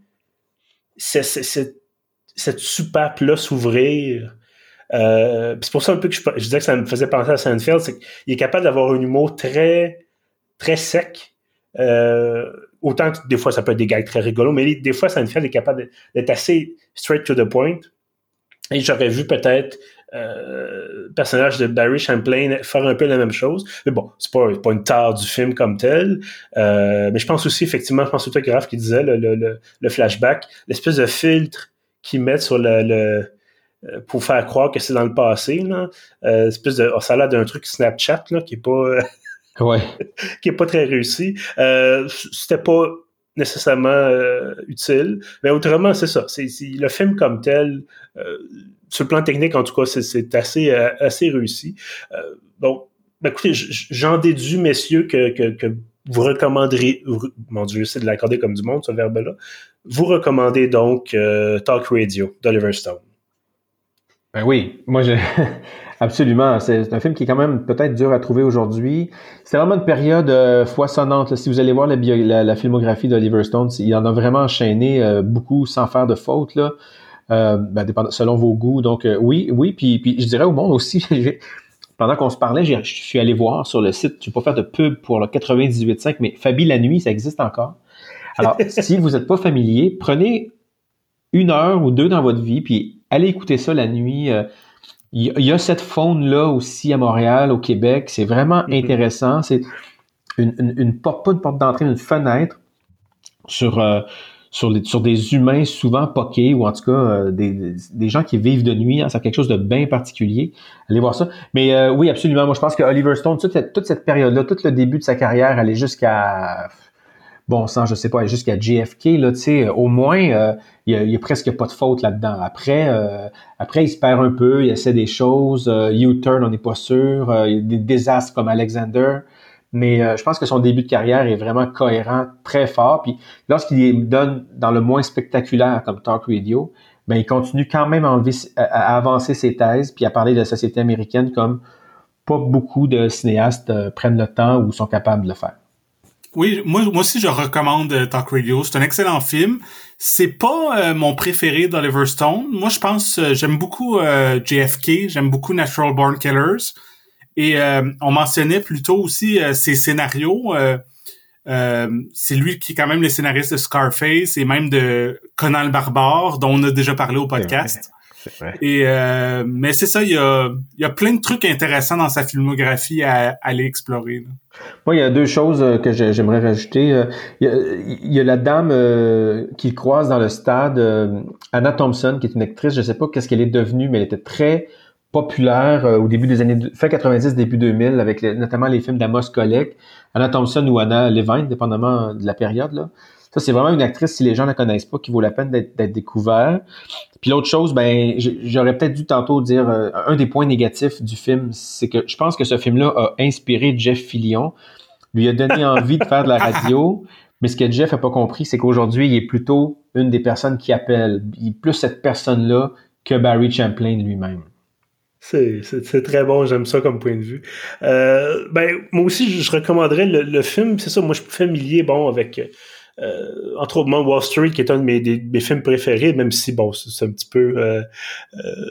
Speaker 1: cette, soupape-là s'ouvrir. Euh, c'est pour ça un peu que je, disais que ça me faisait penser à Seinfeld, c'est qu'il est capable d'avoir un humour très, très sec. Euh, autant que des fois, ça peut être des gags très rigolos, mais des fois, Seinfeld est capable d'être assez straight to the point. Et j'aurais vu peut-être euh, personnage de Barry Champlain faire un peu la même chose. Mais bon, c'est pas, pas une tare du film comme tel. Euh, mais je pense aussi, effectivement, je pense au graphe qui disait le, le, le flashback, l'espèce de filtre qu'ils mettent sur le, le euh, pour faire croire que c'est dans le passé, là. Euh, espèce de, oh, ça a d'un truc Snapchat, là, qui est pas, *laughs*
Speaker 3: ouais. *laughs*
Speaker 1: qui est pas très réussi. Euh, c'était pas nécessairement euh, utile. Mais autrement, c'est ça. C'est, le film comme tel, euh, sur le plan technique, en tout cas, c'est, assez, euh, assez réussi. donc, ben, écoutez, j'en déduis, messieurs, que, que, vous recommanderez, mon Dieu, c'est de l'accorder comme du monde, ce verbe-là. Vous recommandez donc Talk Radio d'Oliver Stone.
Speaker 3: Ben oui, moi je *laughs* absolument. C'est un film qui est quand même peut-être dur à trouver aujourd'hui. C'est vraiment une période euh, foisonnante. Si vous allez voir la, la, filmographie d'Oliver Stone, il en a vraiment enchaîné euh, beaucoup sans faire de faute là, euh, ben, selon vos goûts. Donc oui, oui. Puis, puis je dirais au monde aussi. *laughs* pendant qu'on se parlait, je suis allé voir sur le site. Je vais pas faire de pub pour le 98.5, mais Fabi la nuit, ça existe encore. Alors, *laughs* si vous n'êtes pas familier, prenez une heure ou deux dans votre vie, puis allez écouter ça la nuit. Il y, a cette faune-là aussi à Montréal, au Québec. C'est vraiment mm-hmm. intéressant. C'est une, une, porte, pas une porte d'entrée, une fenêtre sur, euh, sur, les, sur des humains souvent poqués ou en tout cas euh, des, des, gens qui vivent de nuit. Hein, c'est quelque chose de bien particulier. Allez voir ça. Mais euh, oui, absolument. Moi, je pense que Oliver Stone, toute cette, toute cette période-là, tout le début de sa carrière, aller jusqu'à bon sang, je sais pas, jusqu'à JFK, là, tu sais, au moins, il y, a, presque pas de faute là-dedans. Après, après, il se perd un peu, il essaie des choses, U-turn, on n'est pas sûr, il y a des désastres comme Alexander. Mais euh, je pense que son début de carrière est vraiment cohérent, très fort. Puis lorsqu'il donne dans le moins spectaculaire comme Talk Radio, ben il continue quand même à, à, avancer ses thèses puis à parler de la société américaine comme pas beaucoup de cinéastes euh, prennent le temps ou sont capables de le faire.
Speaker 2: Oui, moi, moi aussi je recommande euh, Talk Radio. C'est un excellent film. C'est pas mon préféré d'Oliver Stone. Moi, je pense j'aime beaucoup JFK, j'aime beaucoup Natural Born Killers. Et euh, on mentionnait plutôt aussi euh, ses scénarios. Euh, c'est lui qui est quand même le scénariste de Scarface et même de Conan le Barbare, dont on a déjà parlé au podcast. Et mais c'est ça, il y a, il y a plein de trucs intéressants dans sa filmographie à, aller explorer.
Speaker 3: Moi, il y a deux choses que j'aimerais rajouter. Il y, a, la dame qui croise dans le stade, Anna Thompson, qui est une actrice. Je sais pas qu'est-ce qu'elle est devenue, mais elle était très populaire euh, au début des années fin 90 début 2000 avec notamment les films d'Amos Collect, Anna Thompson ou Anna Levine dépendamment de la période là. Ça c'est vraiment une actrice si les gens la connaissent pas qui vaut la peine d'être découvert. Puis l'autre chose ben j'aurais peut-être dû tantôt dire euh, un des points négatifs du film, c'est que je pense que ce film là a inspiré Jeff Fillion, lui a donné *laughs* envie de faire de la radio. Mais ce que Jeff a pas compris, c'est qu'aujourd'hui, il est plutôt une des personnes qui appelle. Il est plus cette personne-là que Barry Champlain lui-même.
Speaker 1: C'est très bon, j'aime ça comme point de vue. Euh, ben, moi aussi, je, recommanderais le, film. C'est ça, moi, je suis familier, bon, avec euh, entre autres Wall Street, qui est un de mes, mes films préférés, même si, bon, c'est un petit peu euh, euh,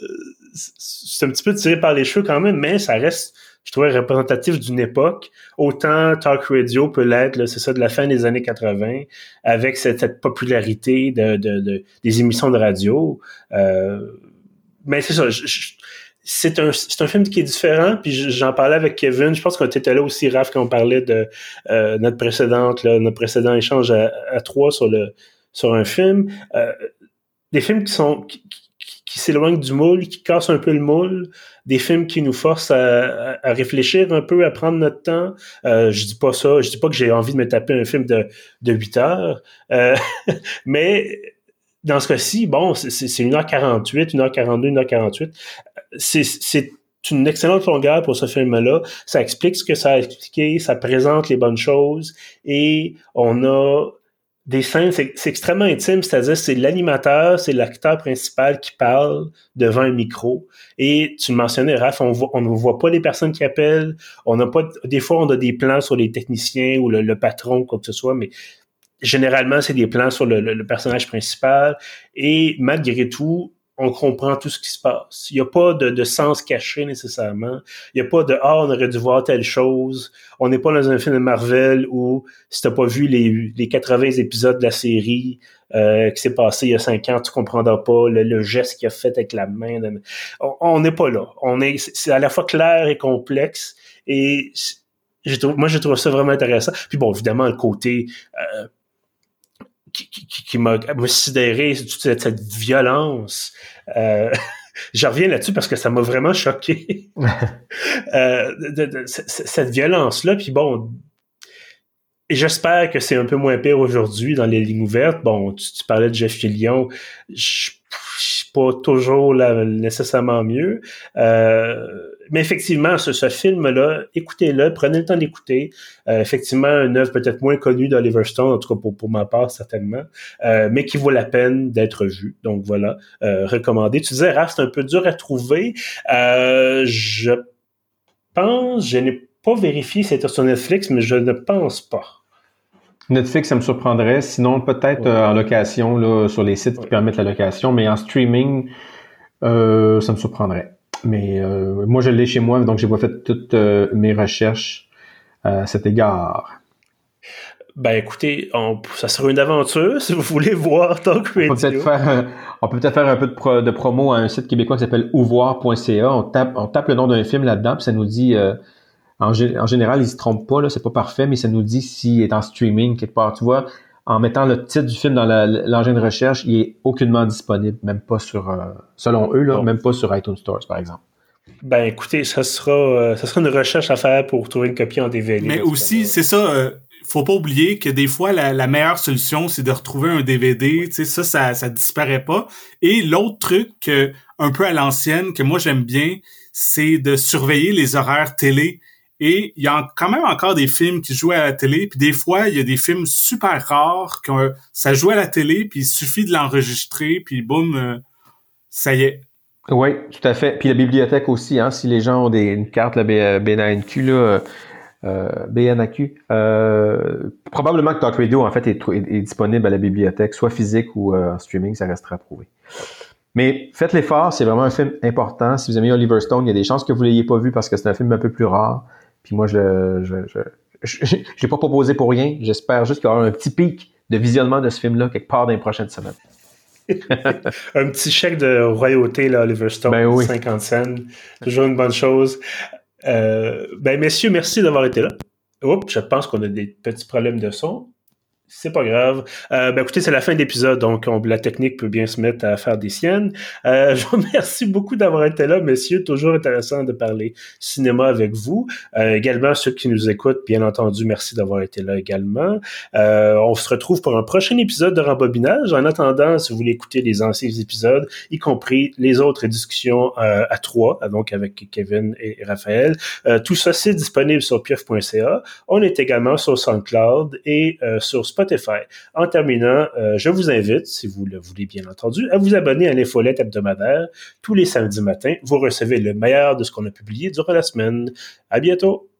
Speaker 1: c'est un petit peu tiré par les cheveux quand même, mais ça reste, je trouvais, représentatif d'une époque. Autant Talk Radio peut l'être, c'est ça, de la fin des années 80, avec cette, cette popularité de, de, de, des émissions de radio. Euh, mais c'est ça, je, c'est un, un film qui est différent, puis j'en parlais avec Kevin. Je pense qu'on était là aussi, Raph, quand on parlait de euh, notre précédente, là, notre précédent échange à, à, trois sur le sur un film. Euh, des films qui sont qui, qui s'éloignent du moule, qui cassent un peu le moule, des films qui nous forcent à, à, réfléchir un peu, à prendre notre temps. Euh, je dis pas ça, je dis pas que j'ai envie de me taper un film de, de 8 heures, euh, *laughs* mais dans ce cas-ci, bon, c'est 1h48, 1h42, 1h48 c'est une excellente longueur pour ce film-là. Ça explique ce que ça a expliqué, ça présente les bonnes choses et on a des scènes, c'est extrêmement intime, c'est-à-dire c'est l'animateur, c'est l'acteur principal qui parle devant un micro. Et tu le mentionnais, Raph, on ne voit pas les personnes qui appellent. On n'a pas, des fois, on a des plans sur les techniciens ou le, patron, quoi que ce soit, mais généralement, c'est des plans sur le, personnage principal. Et malgré tout, on comprend tout ce qui se passe. Il n'y a pas de, sens caché nécessairement. Il n'y a pas de Ah, on aurait dû voir telle chose. On n'est pas dans un film de Marvel où si t'as pas vu les, les 80 épisodes de la série euh, qui s'est passé il y a 5 ans, tu comprendras pas le, geste qu'il a fait avec la main. On n'est pas là. On est, c'est à la fois clair et complexe. Et moi, je trouve ça vraiment intéressant. Puis bon, évidemment, le côté euh, qui, qui, qui m'a sidéré, toute cette, cette violence. Euh, *laughs* je reviens là-dessus parce que ça m'a vraiment choqué. *laughs* euh, de, cette violence-là. Puis bon, j'espère que c'est un peu moins pire aujourd'hui dans les lignes ouvertes. Bon, tu, parlais de Jeff Fillion. Je, suis pas toujours là, nécessairement mieux. Euh, mais effectivement, ce, ce film-là, écoutez-le, prenez le temps d'écouter. Euh, effectivement, une œuvre peut-être moins connue d'Oliver Stone, en tout cas pour, pour ma part, certainement, euh, mais qui vaut la peine d'être vue. Donc voilà, euh, recommandé. Tu disais, Raph, c'est un peu dur à trouver. Euh, je pense, je n'ai pas vérifié si c'était sur Netflix, mais je ne pense pas.
Speaker 3: Netflix, ça me surprendrait. Sinon, peut-être en location, là, sur les sites qui permettent la location, mais en streaming, euh, ça me surprendrait. Mais euh, moi, je l'ai chez moi, donc j'ai pas fait toutes euh, mes recherches à cet égard.
Speaker 1: Ben écoutez, ça sera une aventure *laughs* si vous voulez voir Talk Radio.
Speaker 3: On peut peut-être faire, un, on peut faire un peu de, promo à un site québécois qui s'appelle ouvoir.ca. On tape, on tape le nom d'un film là-dedans, puis ça nous dit, euh, en, général, il se trompe pas, là, c'est pas parfait, mais ça nous dit s'il est en streaming quelque part. Tu vois, en mettant le titre du film dans l'engin de recherche, il est aucunement disponible, même pas sur, euh, selon eux, là, même pas sur iTunes Stores, par exemple.
Speaker 1: Ben écoutez, ça sera, euh, ça sera une recherche à faire pour trouver une copie en DVD.
Speaker 2: Mais aussi, c'est ça, faut pas oublier que des fois, la, meilleure solution, c'est de retrouver un DVD. Tu sais, ça, ça, ça disparaît pas. Et l'autre truc, un peu à l'ancienne, que moi j'aime bien, c'est de surveiller les horaires télé. Et il y a quand même encore des films qui jouent à la télé. Puis des fois, il y a des films super rares que ça joue à la télé, puis il suffit de l'enregistrer, puis boum, euh, ça y est.
Speaker 3: Oui, tout à fait. Puis la bibliothèque aussi, hein, si les gens ont des, une carte, la BNQ, là, euh, BNAQ. Euh, probablement que Talk Radio, en fait, est, disponible à la bibliothèque, soit physique ou euh, en streaming, ça restera prouvé. Mais faites l'effort, c'est vraiment un film important. Si vous aimez Oliver Stone, il y a des chances que vous l'ayez pas vu parce que c'est un film un peu plus rare. Puis moi, je je, je, je, l'ai pas proposé pour rien. J'espère juste qu'il y aura un petit pic de visionnement de ce film-là quelque part dans les prochaines semaines. *laughs*
Speaker 1: un petit chèque de royauté, là, Oliver Stone, ben 50 cents. Toujours une bonne chose. Euh, ben, messieurs, merci d'avoir été là. Oups, je pense qu'on a des petits problèmes de son c'est pas grave. Euh, ben écoutez, c'est la fin de l'épisode, donc la technique peut bien se mettre à faire des siennes. Euh, *laughs* je vous remercie beaucoup d'avoir été là, messieurs. Toujours intéressant de parler cinéma avec vous. Euh, également, ceux qui nous écoutent, bien entendu, merci d'avoir été là également. Euh, on se retrouve pour un prochain épisode de Rembobinage. En attendant, si vous voulez écouter les anciens épisodes, y compris les autres discussions euh, à trois, donc avec Kevin et Raphaël, tout ça, c'est disponible sur pief.ca. On est également sur SoundCloud et sur En terminant, euh, je vous invite, si vous le voulez bien entendu, à vous abonner à l'infolette hebdomadaire. Tous les samedis matins, vous recevez le meilleur de ce qu'on a publié durant la semaine. À bientôt!